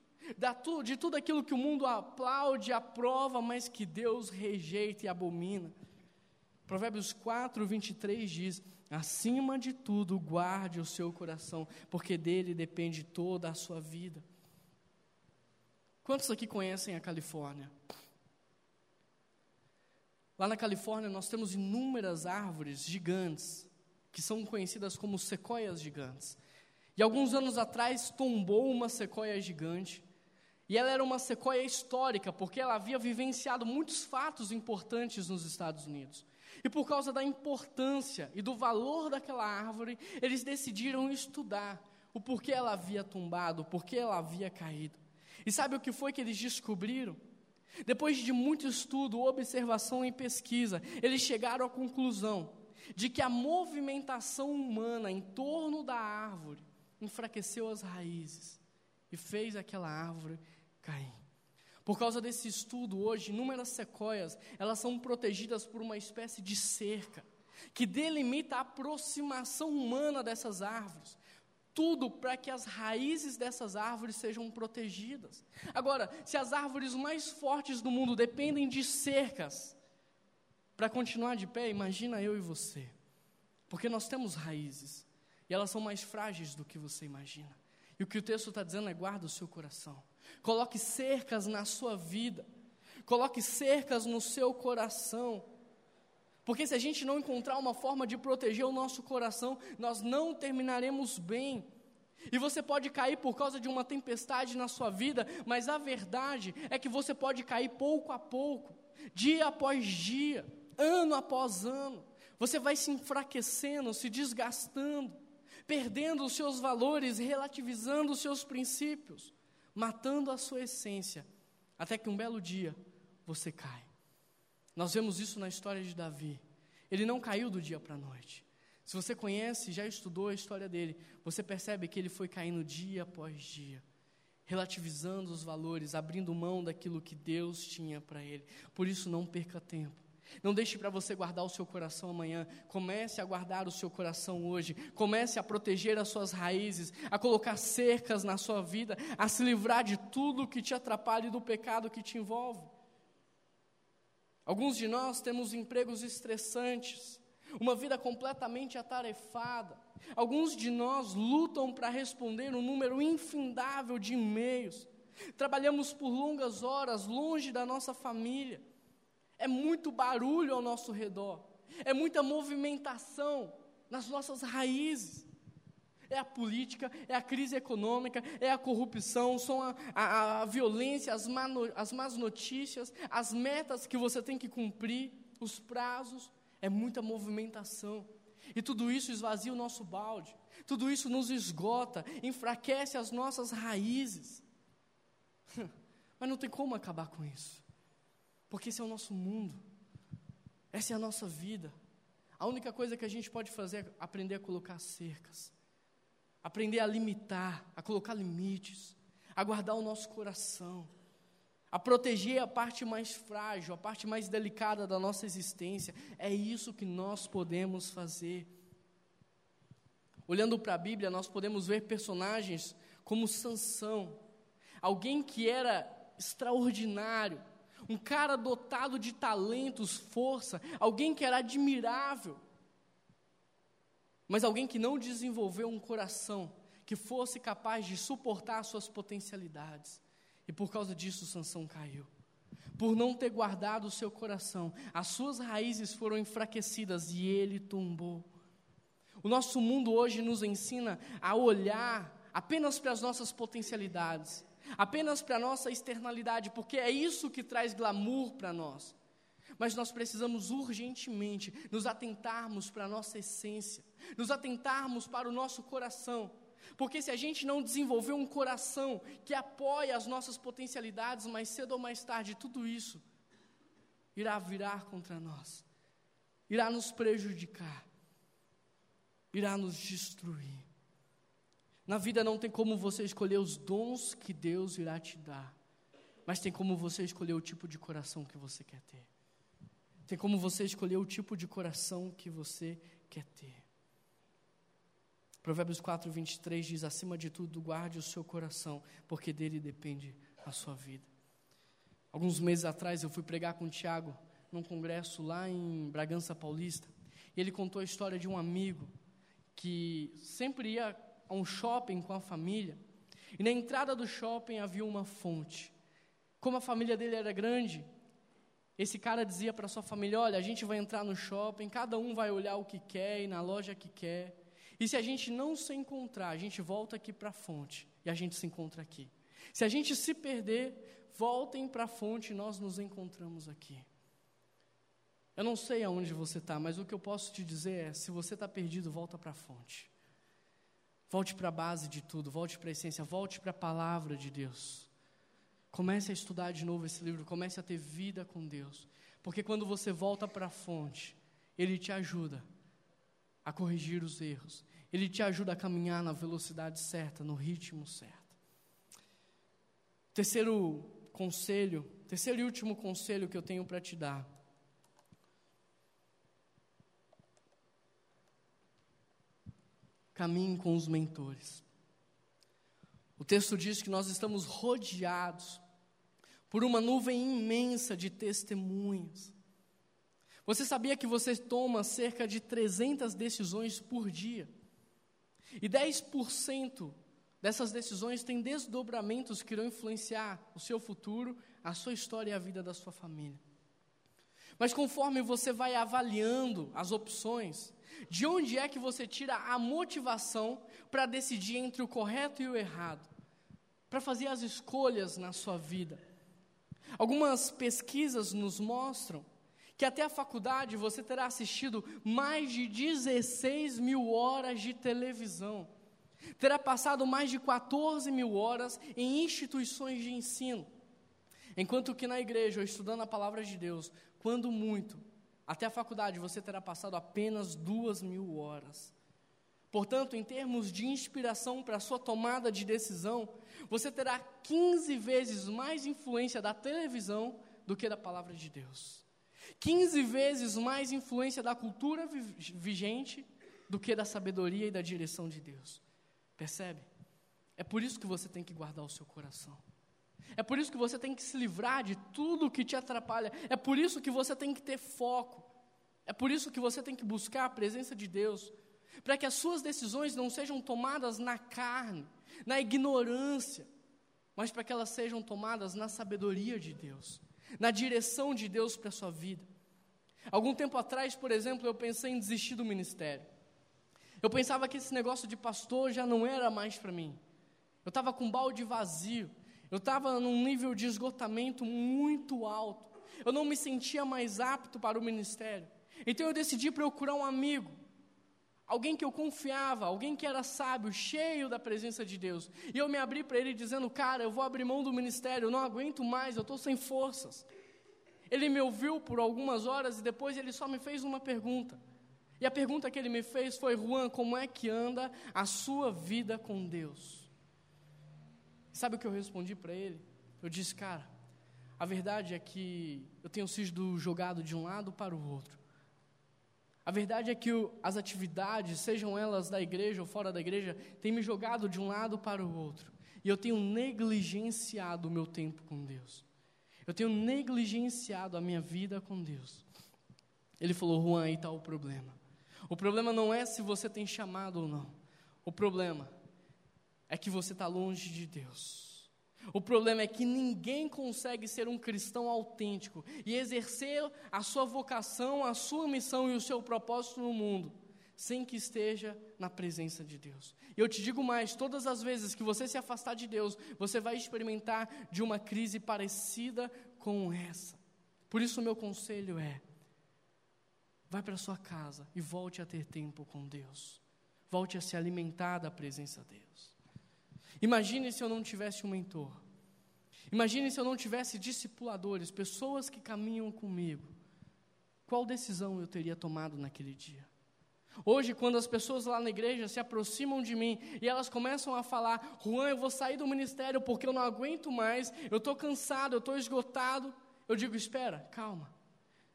de tudo aquilo que o mundo aplaude, aprova, mas que Deus rejeita e abomina. Provérbios 4, 23 diz: Acima de tudo, guarde o seu coração, porque dele depende toda a sua vida. Quantos aqui conhecem a Califórnia? Lá na Califórnia nós temos inúmeras árvores gigantes, que são conhecidas como sequoias gigantes. E alguns anos atrás tombou uma sequoia gigante, e ela era uma sequoia histórica, porque ela havia vivenciado muitos fatos importantes nos Estados Unidos. E por causa da importância e do valor daquela árvore, eles decidiram estudar o porquê ela havia tombado, o porquê ela havia caído. E sabe o que foi que eles descobriram? Depois de muito estudo, observação e pesquisa, eles chegaram à conclusão de que a movimentação humana em torno da árvore enfraqueceu as raízes e fez aquela árvore cair. Por causa desse estudo, hoje, inúmeras sequoias, elas são protegidas por uma espécie de cerca, que delimita a aproximação humana dessas árvores. Tudo para que as raízes dessas árvores sejam protegidas. Agora, se as árvores mais fortes do mundo dependem de cercas para continuar de pé, imagina eu e você. Porque nós temos raízes, e elas são mais frágeis do que você imagina. E o que o texto está dizendo é: guarda o seu coração. Coloque cercas na sua vida. Coloque cercas no seu coração. Porque se a gente não encontrar uma forma de proteger o nosso coração, nós não terminaremos bem. E você pode cair por causa de uma tempestade na sua vida, mas a verdade é que você pode cair pouco a pouco, dia após dia, ano após ano. Você vai se enfraquecendo, se desgastando, perdendo os seus valores, relativizando os seus princípios matando a sua essência, até que um belo dia você cai. Nós vemos isso na história de Davi. Ele não caiu do dia para a noite. Se você conhece, já estudou a história dele, você percebe que ele foi caindo dia após dia, relativizando os valores, abrindo mão daquilo que Deus tinha para ele. Por isso, não perca tempo. Não deixe para você guardar o seu coração amanhã. Comece a guardar o seu coração hoje. Comece a proteger as suas raízes, a colocar cercas na sua vida, a se livrar de tudo que te atrapalha e do pecado que te envolve. Alguns de nós temos empregos estressantes, uma vida completamente atarefada. Alguns de nós lutam para responder um número infindável de e-mails. Trabalhamos por longas horas longe da nossa família. É muito barulho ao nosso redor, é muita movimentação nas nossas raízes. É a política, é a crise econômica, é a corrupção, são a, a, a violência, as, mano, as más notícias, as metas que você tem que cumprir, os prazos, é muita movimentação. E tudo isso esvazia o nosso balde, tudo isso nos esgota, enfraquece as nossas raízes. Mas não tem como acabar com isso. Porque esse é o nosso mundo, essa é a nossa vida. A única coisa que a gente pode fazer é aprender a colocar cercas, aprender a limitar, a colocar limites, a guardar o nosso coração, a proteger a parte mais frágil, a parte mais delicada da nossa existência. É isso que nós podemos fazer. Olhando para a Bíblia, nós podemos ver personagens como Sansão, alguém que era extraordinário, um cara dotado de talentos, força, alguém que era admirável, mas alguém que não desenvolveu um coração que fosse capaz de suportar suas potencialidades. E por causa disso Sansão caiu. Por não ter guardado o seu coração, as suas raízes foram enfraquecidas e ele tombou. O nosso mundo hoje nos ensina a olhar apenas para as nossas potencialidades apenas para a nossa externalidade, porque é isso que traz glamour para nós. Mas nós precisamos urgentemente nos atentarmos para a nossa essência, nos atentarmos para o nosso coração. Porque se a gente não desenvolver um coração que apoia as nossas potencialidades, mais cedo ou mais tarde, tudo isso irá virar contra nós, irá nos prejudicar, irá nos destruir. Na vida não tem como você escolher os dons que Deus irá te dar, mas tem como você escolher o tipo de coração que você quer ter. Tem como você escolher o tipo de coração que você quer ter. Provérbios 4, 23 diz: Acima de tudo, guarde o seu coração, porque dele depende a sua vida. Alguns meses atrás eu fui pregar com o Tiago num congresso lá em Bragança Paulista. E ele contou a história de um amigo que sempre ia a um shopping com a família. E na entrada do shopping havia uma fonte. Como a família dele era grande, esse cara dizia para sua família: Olha, a gente vai entrar no shopping, cada um vai olhar o que quer e na loja que quer. E se a gente não se encontrar, a gente volta aqui para a fonte e a gente se encontra aqui. Se a gente se perder, voltem para a fonte e nós nos encontramos aqui. Eu não sei aonde você está, mas o que eu posso te dizer é: se você está perdido, volta para a fonte. Volte para a base de tudo, volte para a essência, volte para a palavra de Deus. Comece a estudar de novo esse livro, comece a ter vida com Deus. Porque quando você volta para a fonte, Ele te ajuda a corrigir os erros, Ele te ajuda a caminhar na velocidade certa, no ritmo certo. Terceiro conselho, terceiro e último conselho que eu tenho para te dar caminhe com os mentores. O texto diz que nós estamos rodeados por uma nuvem imensa de testemunhas. Você sabia que você toma cerca de 300 decisões por dia? E 10% dessas decisões têm desdobramentos que irão influenciar o seu futuro, a sua história e a vida da sua família. Mas conforme você vai avaliando as opções, de onde é que você tira a motivação para decidir entre o correto e o errado? Para fazer as escolhas na sua vida? Algumas pesquisas nos mostram que até a faculdade você terá assistido mais de 16 mil horas de televisão, terá passado mais de 14 mil horas em instituições de ensino. Enquanto que na igreja, ou estudando a palavra de Deus, quando muito, até a faculdade você terá passado apenas duas mil horas. Portanto, em termos de inspiração para a sua tomada de decisão, você terá 15 vezes mais influência da televisão do que da palavra de Deus. 15 vezes mais influência da cultura vigente do que da sabedoria e da direção de Deus. Percebe? É por isso que você tem que guardar o seu coração. É por isso que você tem que se livrar de tudo que te atrapalha. É por isso que você tem que ter foco. É por isso que você tem que buscar a presença de Deus. Para que as suas decisões não sejam tomadas na carne, na ignorância, mas para que elas sejam tomadas na sabedoria de Deus, na direção de Deus para a sua vida. Algum tempo atrás, por exemplo, eu pensei em desistir do ministério. Eu pensava que esse negócio de pastor já não era mais para mim. Eu estava com um balde vazio. Eu estava num nível de esgotamento muito alto. Eu não me sentia mais apto para o ministério. Então eu decidi procurar um amigo, alguém que eu confiava, alguém que era sábio, cheio da presença de Deus. E eu me abri para ele dizendo: Cara, eu vou abrir mão do ministério, eu não aguento mais, eu estou sem forças. Ele me ouviu por algumas horas e depois ele só me fez uma pergunta. E a pergunta que ele me fez foi: Juan, como é que anda a sua vida com Deus? Sabe o que eu respondi para ele? Eu disse, cara, a verdade é que eu tenho sido jogado de um lado para o outro. A verdade é que as atividades, sejam elas da igreja ou fora da igreja, têm me jogado de um lado para o outro. E eu tenho negligenciado o meu tempo com Deus. Eu tenho negligenciado a minha vida com Deus. Ele falou, Juan, aí está o problema. O problema não é se você tem chamado ou não. O problema é que você está longe de Deus. O problema é que ninguém consegue ser um cristão autêntico e exercer a sua vocação, a sua missão e o seu propósito no mundo sem que esteja na presença de Deus. E eu te digo mais: todas as vezes que você se afastar de Deus, você vai experimentar de uma crise parecida com essa. Por isso, o meu conselho é: vai para sua casa e volte a ter tempo com Deus. Volte a se alimentar da presença de Deus. Imagine se eu não tivesse um mentor. Imagine se eu não tivesse discipuladores, pessoas que caminham comigo. Qual decisão eu teria tomado naquele dia? Hoje, quando as pessoas lá na igreja se aproximam de mim e elas começam a falar: Juan, eu vou sair do ministério porque eu não aguento mais, eu estou cansado, eu estou esgotado. Eu digo: espera, calma.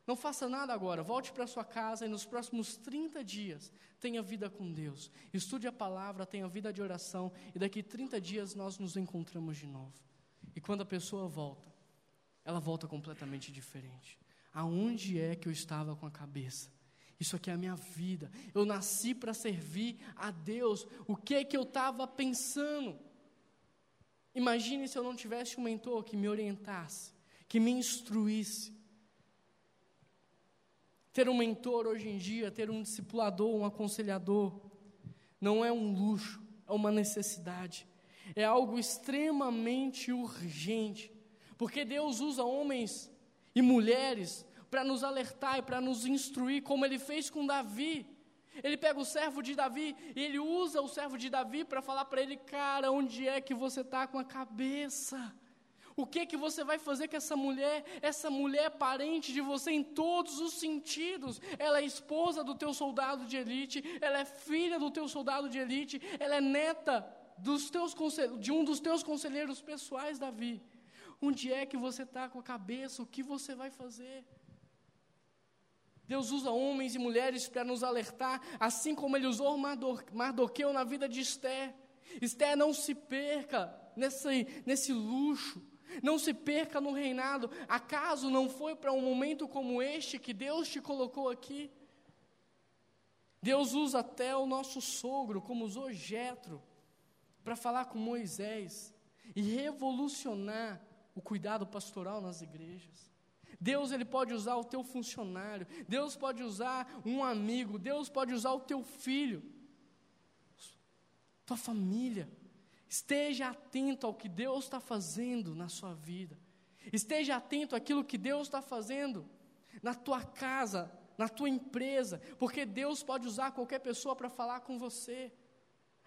Não faça nada agora, volte para sua casa e nos próximos 30 dias tenha vida com Deus. Estude a palavra, tenha vida de oração e daqui 30 dias nós nos encontramos de novo. E quando a pessoa volta, ela volta completamente diferente. Aonde é que eu estava com a cabeça? Isso aqui é a minha vida. Eu nasci para servir a Deus. O que é que eu estava pensando? Imagine se eu não tivesse um mentor que me orientasse, que me instruísse. Ter um mentor hoje em dia, ter um discipulador, um aconselhador, não é um luxo, é uma necessidade. É algo extremamente urgente. Porque Deus usa homens e mulheres para nos alertar e para nos instruir, como ele fez com Davi. Ele pega o servo de Davi e ele usa o servo de Davi para falar para ele, cara, onde é que você está com a cabeça? O que que você vai fazer com essa mulher? Essa mulher é parente de você em todos os sentidos. Ela é esposa do teu soldado de elite, ela é filha do teu soldado de elite, ela é neta dos teus de um dos teus conselheiros pessoais, Davi. Onde é que você está com a cabeça? O que você vai fazer? Deus usa homens e mulheres para nos alertar, assim como Ele usou Mardoqueu na vida de Esther. Esther não se perca nesse, nesse luxo, não se perca no reinado. Acaso não foi para um momento como este que Deus te colocou aqui? Deus usa até o nosso sogro, como usou Jetro, para falar com Moisés e revolucionar o cuidado pastoral nas igrejas. Deus ele pode usar o teu funcionário, Deus pode usar um amigo, Deus pode usar o teu filho, tua família. Esteja atento ao que Deus está fazendo na sua vida. Esteja atento àquilo que Deus está fazendo na tua casa, na tua empresa, porque Deus pode usar qualquer pessoa para falar com você.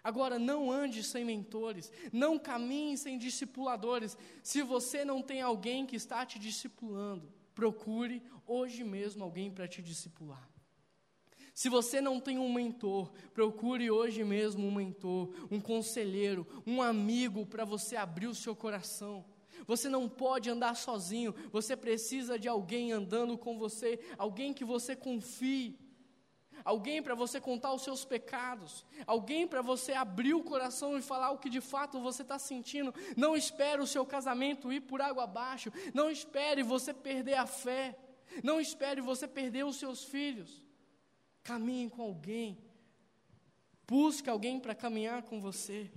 Agora, não ande sem mentores, não caminhe sem discipuladores. Se você não tem alguém que está te discipulando, procure hoje mesmo alguém para te discipular. Se você não tem um mentor, procure hoje mesmo um mentor, um conselheiro, um amigo para você abrir o seu coração. Você não pode andar sozinho, você precisa de alguém andando com você, alguém que você confie alguém para você contar os seus pecados, alguém para você abrir o coração e falar o que de fato você está sentindo. Não espere o seu casamento ir por água abaixo, não espere você perder a fé, não espere você perder os seus filhos. Caminhe com alguém, busque alguém para caminhar com você.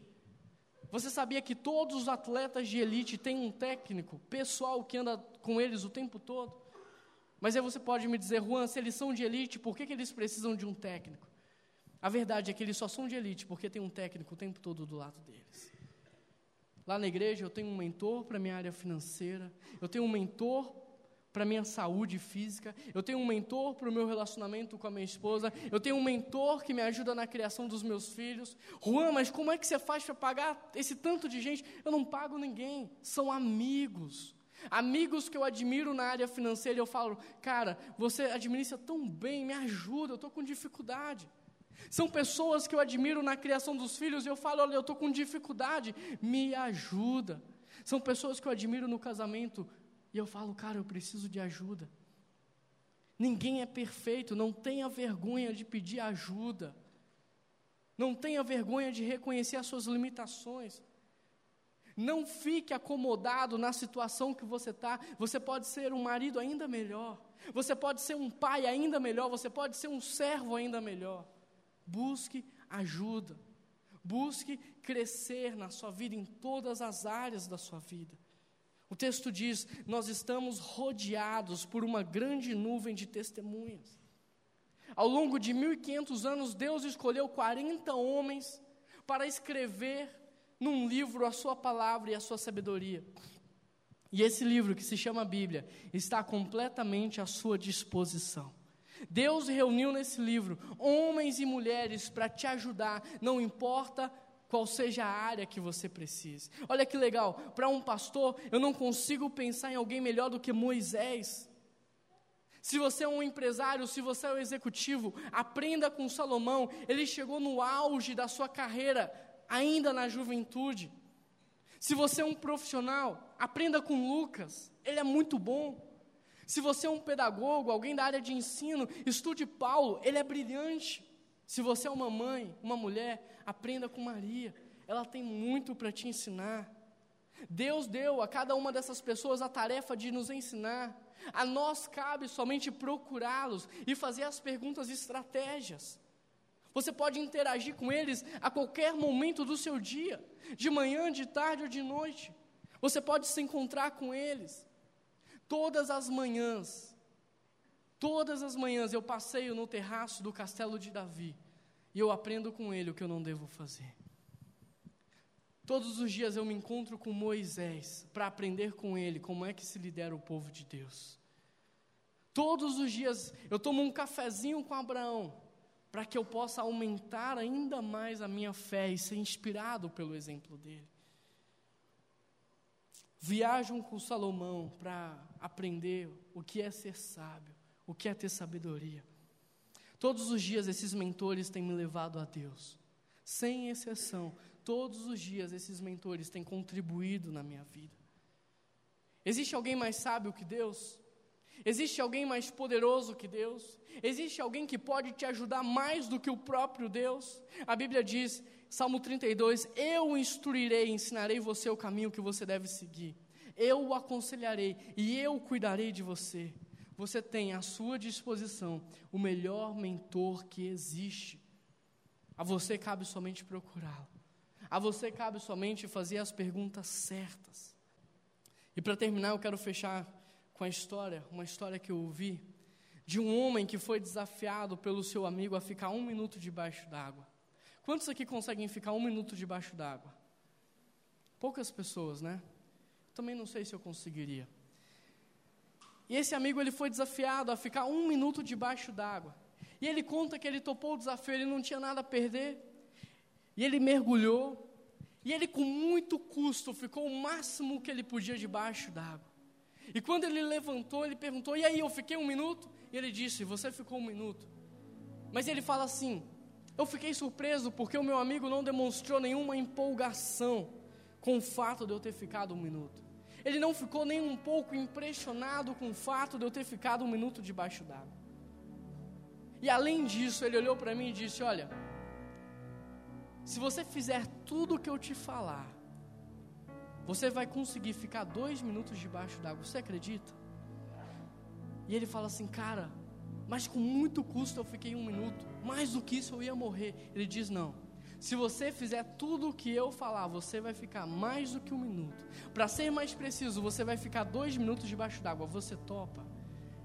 Você sabia que todos os atletas de elite têm um técnico pessoal que anda com eles o tempo todo? Mas aí você pode me dizer, Juan, se eles são de elite, por que, que eles precisam de um técnico? A verdade é que eles só são de elite porque tem um técnico o tempo todo do lado deles. Lá na igreja eu tenho um mentor para minha área financeira, eu tenho um mentor para minha saúde física, eu tenho um mentor para o meu relacionamento com a minha esposa, eu tenho um mentor que me ajuda na criação dos meus filhos. Juan, mas como é que você faz para pagar esse tanto de gente? Eu não pago ninguém, são amigos. Amigos que eu admiro na área financeira, eu falo, cara, você administra tão bem, me ajuda, eu estou com dificuldade. São pessoas que eu admiro na criação dos filhos, e eu falo, olha, eu estou com dificuldade, me ajuda. São pessoas que eu admiro no casamento, e eu falo, cara, eu preciso de ajuda. Ninguém é perfeito, não tenha vergonha de pedir ajuda. Não tenha vergonha de reconhecer as suas limitações. Não fique acomodado na situação que você está. Você pode ser um marido ainda melhor. Você pode ser um pai ainda melhor. Você pode ser um servo ainda melhor. Busque ajuda. Busque crescer na sua vida, em todas as áreas da sua vida. O texto diz: Nós estamos rodeados por uma grande nuvem de testemunhas. Ao longo de 1500 anos, Deus escolheu 40 homens para escrever num livro a sua palavra e a sua sabedoria. E esse livro, que se chama Bíblia, está completamente à sua disposição. Deus reuniu nesse livro homens e mulheres para te ajudar, não importa qual seja a área que você precise. Olha que legal, para um pastor, eu não consigo pensar em alguém melhor do que Moisés. Se você é um empresário, se você é um executivo, aprenda com Salomão. Ele chegou no auge da sua carreira, ainda na juventude. Se você é um profissional, aprenda com Lucas. Ele é muito bom. Se você é um pedagogo, alguém da área de ensino, estude Paulo, ele é brilhante. Se você é uma mãe, uma mulher, aprenda com Maria. Ela tem muito para te ensinar. Deus deu a cada uma dessas pessoas a tarefa de nos ensinar. A nós cabe somente procurá-los e fazer as perguntas e estratégias. Você pode interagir com eles a qualquer momento do seu dia, de manhã, de tarde ou de noite. Você pode se encontrar com eles. Todas as manhãs, todas as manhãs eu passeio no terraço do castelo de Davi e eu aprendo com ele o que eu não devo fazer. Todos os dias eu me encontro com Moisés para aprender com ele como é que se lidera o povo de Deus. Todos os dias eu tomo um cafezinho com Abraão para que eu possa aumentar ainda mais a minha fé e ser inspirado pelo exemplo dele. Viajam com Salomão para aprender o que é ser sábio, o que é ter sabedoria. Todos os dias esses mentores têm me levado a Deus, sem exceção. Todos os dias esses mentores têm contribuído na minha vida. Existe alguém mais sábio que Deus? Existe alguém mais poderoso que Deus? Existe alguém que pode te ajudar mais do que o próprio Deus? A Bíblia diz, Salmo 32: Eu instruirei, ensinarei você o caminho que você deve seguir. Eu o aconselharei e eu cuidarei de você. Você tem à sua disposição o melhor mentor que existe. A você cabe somente procurá-lo. A você cabe somente fazer as perguntas certas. E para terminar, eu quero fechar com a história, uma história que eu ouvi, de um homem que foi desafiado pelo seu amigo a ficar um minuto debaixo d'água. Quantos aqui conseguem ficar um minuto debaixo d'água? Poucas pessoas, né? Também não sei se eu conseguiria. E esse amigo ele foi desafiado a ficar um minuto debaixo d'água. E ele conta que ele topou o desafio, ele não tinha nada a perder. E ele mergulhou, e ele com muito custo ficou o máximo que ele podia debaixo d'água. E quando ele levantou, ele perguntou: E aí, eu fiquei um minuto? E ele disse: Você ficou um minuto. Mas ele fala assim: Eu fiquei surpreso porque o meu amigo não demonstrou nenhuma empolgação com o fato de eu ter ficado um minuto. Ele não ficou nem um pouco impressionado com o fato de eu ter ficado um minuto debaixo d'água. E além disso, ele olhou para mim e disse: Olha, se você fizer tudo o que eu te falar, você vai conseguir ficar dois minutos debaixo d'água. Você acredita? E ele fala assim, cara, mas com muito custo eu fiquei um minuto. Mais do que isso eu ia morrer. Ele diz: não. Se você fizer tudo o que eu falar, você vai ficar mais do que um minuto. Para ser mais preciso, você vai ficar dois minutos debaixo d'água. Você topa?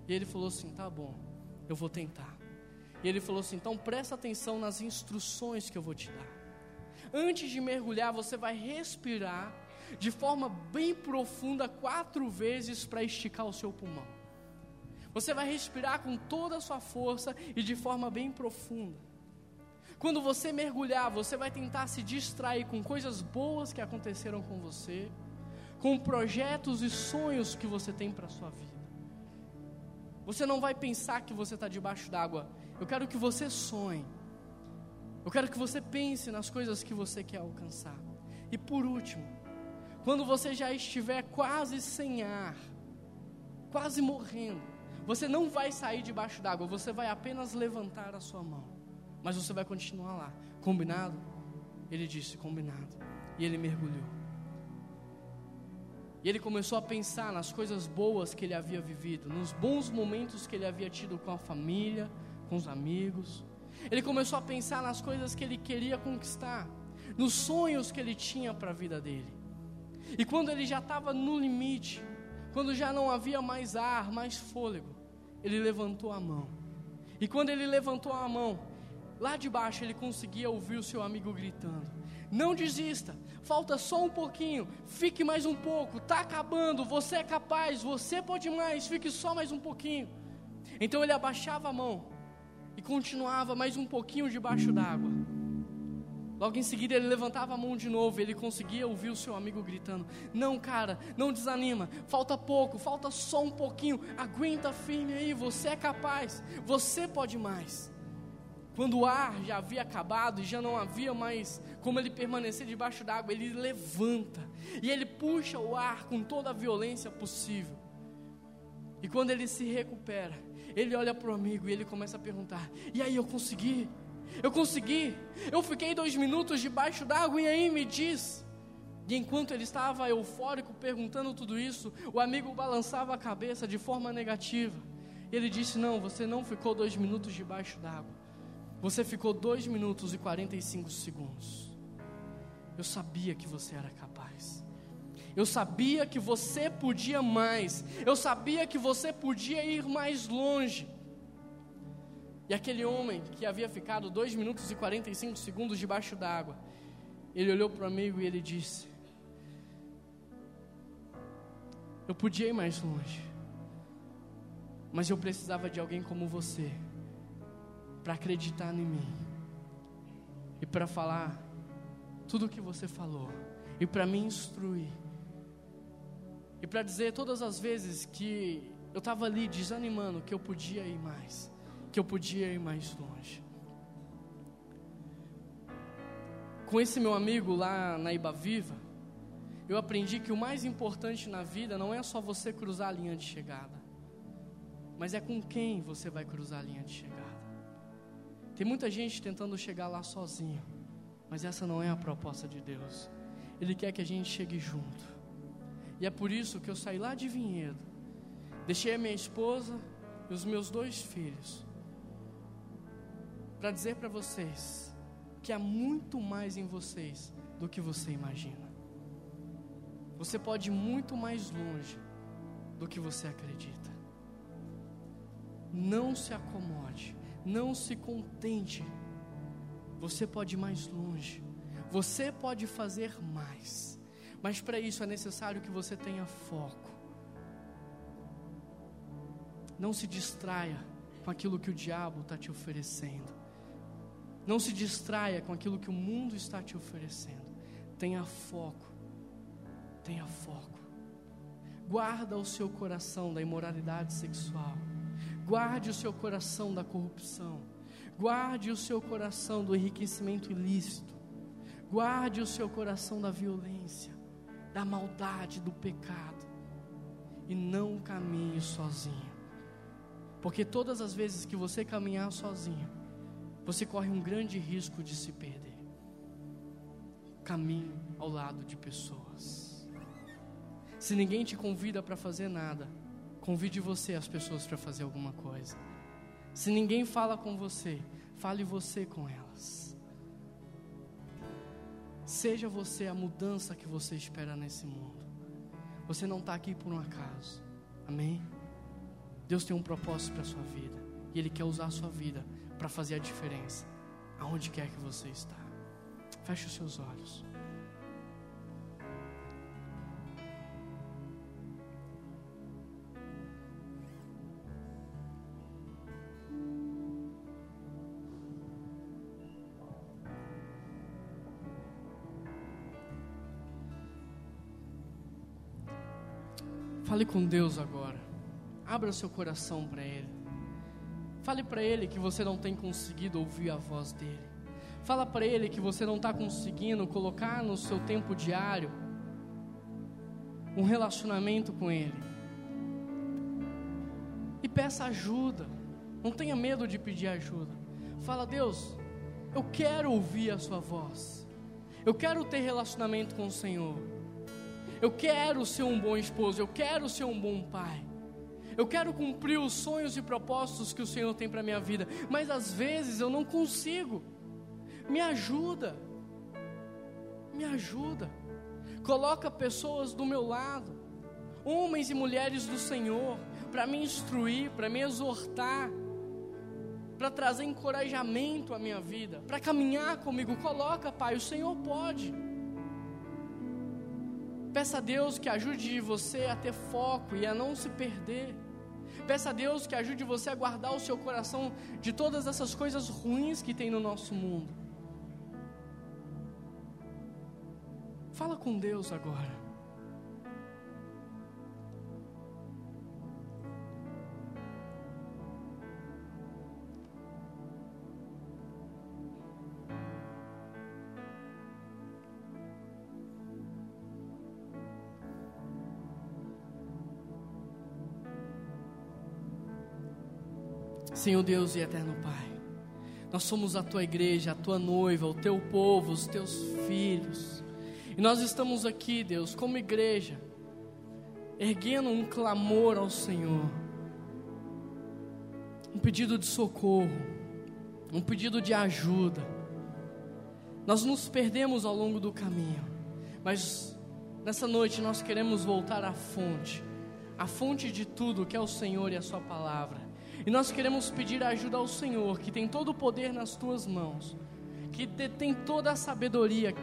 E ele falou assim: tá bom, eu vou tentar. E ele falou assim: então presta atenção nas instruções que eu vou te dar. Antes de mergulhar, você vai respirar de forma bem profunda quatro vezes para esticar o seu pulmão. Você vai respirar com toda a sua força e de forma bem profunda. Quando você mergulhar, você vai tentar se distrair com coisas boas que aconteceram com você, com projetos e sonhos que você tem para a sua vida. Você não vai pensar que você está debaixo d'água. Eu quero que você sonhe eu quero que você pense nas coisas que você quer alcançar. E por último, quando você já estiver quase sem ar, quase morrendo, você não vai sair debaixo d'água, você vai apenas levantar a sua mão. Mas você vai continuar lá. Combinado? Ele disse: Combinado. E ele mergulhou. E ele começou a pensar nas coisas boas que ele havia vivido, nos bons momentos que ele havia tido com a família, com os amigos. Ele começou a pensar nas coisas que ele queria conquistar, nos sonhos que ele tinha para a vida dele. E quando ele já estava no limite, quando já não havia mais ar, mais fôlego, ele levantou a mão. E quando ele levantou a mão, lá de baixo ele conseguia ouvir o seu amigo gritando: Não desista, falta só um pouquinho, fique mais um pouco, está acabando, você é capaz, você pode mais, fique só mais um pouquinho. Então ele abaixava a mão e continuava mais um pouquinho debaixo d'água. Logo em seguida ele levantava a mão de novo, ele conseguia ouvir o seu amigo gritando: Não, cara, não desanima, falta pouco, falta só um pouquinho, aguenta firme aí, você é capaz, você pode mais. Quando o ar já havia acabado e já não havia mais como ele permanecer debaixo d'água, ele levanta e ele puxa o ar com toda a violência possível. E quando ele se recupera, ele olha para o amigo e ele começa a perguntar: E aí, eu consegui? Eu consegui. Eu fiquei dois minutos debaixo d'água e aí me diz. E enquanto ele estava eufórico perguntando tudo isso, o amigo balançava a cabeça de forma negativa. Ele disse: Não, você não ficou dois minutos debaixo d'água. Você ficou dois minutos e 45 segundos. Eu sabia que você era capaz. Eu sabia que você podia mais. Eu sabia que você podia ir mais longe. E aquele homem que havia ficado 2 minutos e 45 segundos debaixo d'água, ele olhou para o amigo e ele disse: Eu podia ir mais longe, mas eu precisava de alguém como você para acreditar em mim e para falar tudo o que você falou e para me instruir e para dizer todas as vezes que eu estava ali desanimando que eu podia ir mais que eu podia ir mais longe. Com esse meu amigo lá na Iba Viva, eu aprendi que o mais importante na vida não é só você cruzar a linha de chegada, mas é com quem você vai cruzar a linha de chegada. Tem muita gente tentando chegar lá sozinho, mas essa não é a proposta de Deus. Ele quer que a gente chegue junto. E é por isso que eu saí lá de Vinhedo, deixei a minha esposa e os meus dois filhos para dizer para vocês que há muito mais em vocês do que você imagina. Você pode ir muito mais longe do que você acredita. Não se acomode, não se contente. Você pode ir mais longe, você pode fazer mais, mas para isso é necessário que você tenha foco. Não se distraia com aquilo que o diabo está te oferecendo. Não se distraia com aquilo que o mundo está te oferecendo. Tenha foco. Tenha foco. Guarda o seu coração da imoralidade sexual. Guarde o seu coração da corrupção. Guarde o seu coração do enriquecimento ilícito. Guarde o seu coração da violência, da maldade, do pecado. E não caminhe sozinho. Porque todas as vezes que você caminhar sozinho, você corre um grande risco de se perder. Caminhe ao lado de pessoas. Se ninguém te convida para fazer nada, convide você as pessoas para fazer alguma coisa. Se ninguém fala com você, fale você com elas. Seja você a mudança que você espera nesse mundo. Você não está aqui por um acaso. Amém? Deus tem um propósito para a sua vida. E Ele quer usar a sua vida para fazer a diferença, aonde quer que você está. Feche os seus olhos. Fale com Deus agora. Abra seu coração para Ele. Fale para ele que você não tem conseguido ouvir a voz dele. Fala para ele que você não está conseguindo colocar no seu tempo diário um relacionamento com ele. E peça ajuda. Não tenha medo de pedir ajuda. Fala, Deus, eu quero ouvir a sua voz. Eu quero ter relacionamento com o Senhor. Eu quero ser um bom esposo, eu quero ser um bom pai. Eu quero cumprir os sonhos e propósitos que o Senhor tem para minha vida, mas às vezes eu não consigo. Me ajuda. Me ajuda. Coloca pessoas do meu lado, homens e mulheres do Senhor, para me instruir, para me exortar, para trazer encorajamento à minha vida, para caminhar comigo. Coloca, Pai, o Senhor pode. Peça a Deus que ajude você a ter foco e a não se perder. Peça a Deus que ajude você a guardar o seu coração de todas essas coisas ruins que tem no nosso mundo. Fala com Deus agora. Senhor Deus e eterno Pai, nós somos a tua igreja, a tua noiva, o teu povo, os teus filhos. E nós estamos aqui, Deus, como igreja, erguendo um clamor ao Senhor, um pedido de socorro, um pedido de ajuda. Nós nos perdemos ao longo do caminho, mas nessa noite nós queremos voltar à fonte, à fonte de tudo que é o Senhor e a Sua palavra. E nós queremos pedir ajuda ao Senhor, que tem todo o poder nas tuas mãos, que tem toda a sabedoria,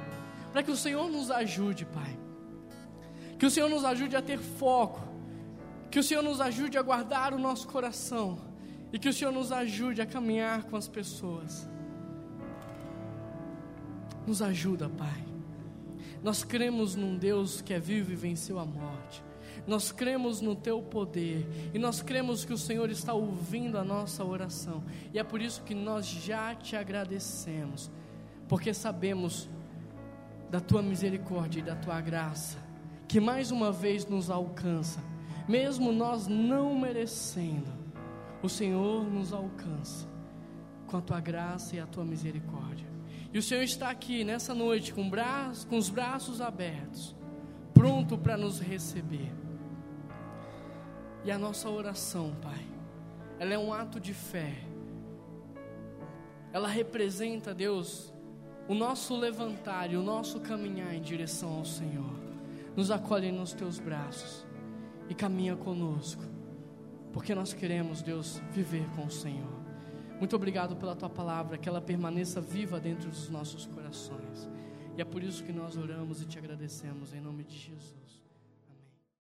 para que o Senhor nos ajude, Pai. Que o Senhor nos ajude a ter foco, que o Senhor nos ajude a guardar o nosso coração e que o Senhor nos ajude a caminhar com as pessoas. Nos ajuda, Pai. Nós cremos num Deus que é vivo e venceu a morte. Nós cremos no teu poder e nós cremos que o Senhor está ouvindo a nossa oração. E é por isso que nós já te agradecemos, porque sabemos da tua misericórdia e da tua graça, que mais uma vez nos alcança, mesmo nós não merecendo. O Senhor nos alcança com a tua graça e a tua misericórdia. E o Senhor está aqui nessa noite com, braços, com os braços abertos, pronto para nos receber. E a nossa oração, Pai, ela é um ato de fé. Ela representa, Deus, o nosso levantar e o nosso caminhar em direção ao Senhor. Nos acolhe nos teus braços e caminha conosco, porque nós queremos, Deus, viver com o Senhor. Muito obrigado pela tua palavra, que ela permaneça viva dentro dos nossos corações. E é por isso que nós oramos e te agradecemos em nome de Jesus.